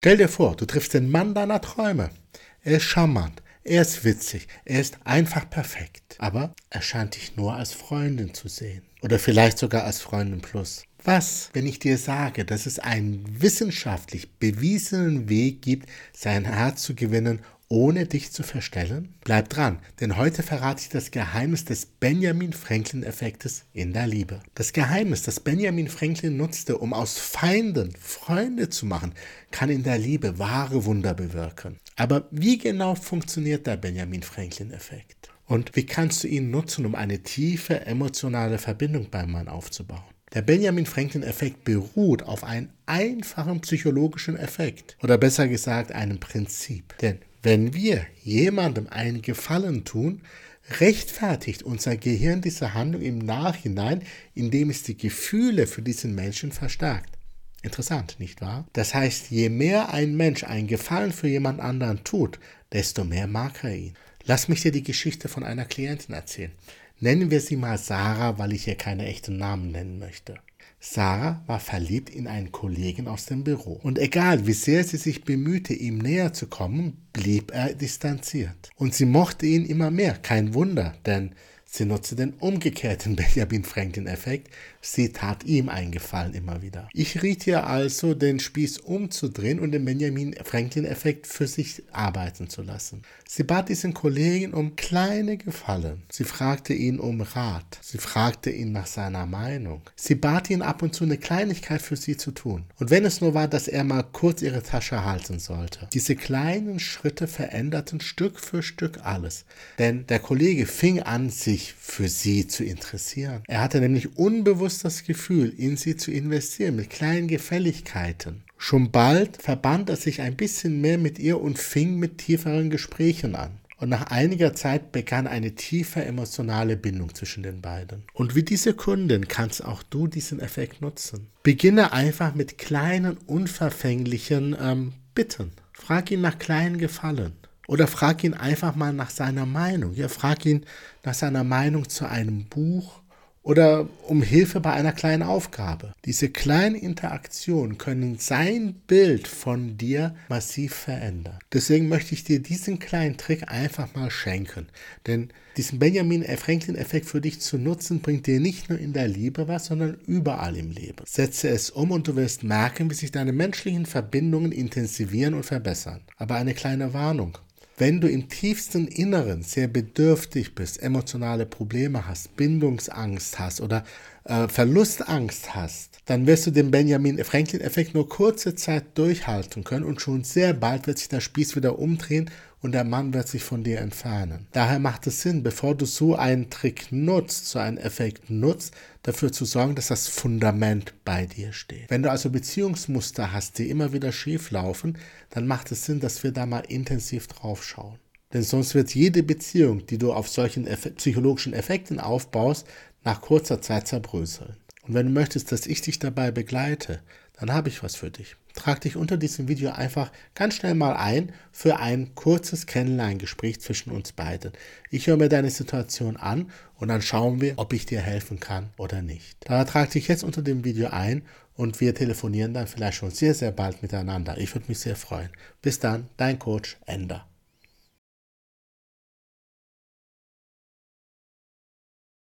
Stell dir vor, du triffst den Mann deiner Träume. Er ist charmant, er ist witzig, er ist einfach perfekt. Aber er scheint dich nur als Freundin zu sehen. Oder vielleicht sogar als Freundin plus. Was, wenn ich dir sage, dass es einen wissenschaftlich bewiesenen Weg gibt, sein Herz zu gewinnen, ohne dich zu verstellen? Bleib dran, denn heute verrate ich das Geheimnis des Benjamin Franklin-Effektes in der Liebe. Das Geheimnis, das Benjamin Franklin nutzte, um aus Feinden Freunde zu machen, kann in der Liebe wahre Wunder bewirken. Aber wie genau funktioniert der Benjamin Franklin-Effekt? Und wie kannst du ihn nutzen, um eine tiefe emotionale Verbindung beim Mann aufzubauen? Der Benjamin Franklin-Effekt beruht auf einem einfachen psychologischen Effekt oder besser gesagt einem Prinzip. Denn wenn wir jemandem einen Gefallen tun, rechtfertigt unser Gehirn diese Handlung im Nachhinein, indem es die Gefühle für diesen Menschen verstärkt. Interessant, nicht wahr? Das heißt, je mehr ein Mensch einen Gefallen für jemand anderen tut, desto mehr mag er ihn. Lass mich dir die Geschichte von einer Klientin erzählen. Nennen wir sie mal Sarah, weil ich ihr keine echten Namen nennen möchte. Sarah war verliebt in einen Kollegen aus dem Büro. Und egal wie sehr sie sich bemühte, ihm näher zu kommen, blieb er distanziert. Und sie mochte ihn immer mehr. Kein Wunder, denn Sie nutzte den umgekehrten Benjamin Franklin-Effekt. Sie tat ihm einen Gefallen immer wieder. Ich riet ihr also, den Spieß umzudrehen und den Benjamin Franklin-Effekt für sich arbeiten zu lassen. Sie bat diesen Kollegen um kleine Gefallen. Sie fragte ihn um Rat. Sie fragte ihn nach seiner Meinung. Sie bat ihn ab und zu eine Kleinigkeit für sie zu tun. Und wenn es nur war, dass er mal kurz ihre Tasche halten sollte. Diese kleinen Schritte veränderten Stück für Stück alles. Denn der Kollege fing an, sich sich für sie zu interessieren. Er hatte nämlich unbewusst das Gefühl, in sie zu investieren mit kleinen Gefälligkeiten. Schon bald verband er sich ein bisschen mehr mit ihr und fing mit tieferen Gesprächen an. Und nach einiger Zeit begann eine tiefe emotionale Bindung zwischen den beiden. Und wie diese Kundin kannst auch du diesen Effekt nutzen. Beginne einfach mit kleinen, unverfänglichen ähm, Bitten. Frag ihn nach kleinen Gefallen. Oder frag ihn einfach mal nach seiner Meinung. Ja, frag ihn nach seiner Meinung zu einem Buch oder um Hilfe bei einer kleinen Aufgabe. Diese kleinen Interaktionen können sein Bild von dir massiv verändern. Deswegen möchte ich dir diesen kleinen Trick einfach mal schenken. Denn diesen Benjamin Franklin-Effekt für dich zu nutzen, bringt dir nicht nur in der Liebe was, sondern überall im Leben. Setze es um und du wirst merken, wie sich deine menschlichen Verbindungen intensivieren und verbessern. Aber eine kleine Warnung. Wenn du im tiefsten Inneren sehr bedürftig bist, emotionale Probleme hast, Bindungsangst hast oder äh, Verlustangst hast, dann wirst du den Benjamin Franklin-Effekt nur kurze Zeit durchhalten können und schon sehr bald wird sich der Spieß wieder umdrehen und der Mann wird sich von dir entfernen. Daher macht es Sinn, bevor du so einen Trick nutzt, so einen Effekt nutzt, dafür zu sorgen, dass das Fundament bei dir steht. Wenn du also Beziehungsmuster hast, die immer wieder schief laufen, dann macht es Sinn, dass wir da mal intensiv drauf schauen. Denn sonst wird jede Beziehung, die du auf solchen Eff psychologischen Effekten aufbaust, nach kurzer Zeit zerbröseln. Und wenn du möchtest, dass ich dich dabei begleite, dann habe ich was für dich. Trag dich unter diesem Video einfach ganz schnell mal ein für ein kurzes Kennenlerngespräch zwischen uns beiden. Ich höre mir deine Situation an und dann schauen wir, ob ich dir helfen kann oder nicht. Da trag dich jetzt unter dem Video ein und wir telefonieren dann vielleicht schon sehr, sehr bald miteinander. Ich würde mich sehr freuen. Bis dann, dein Coach Ender.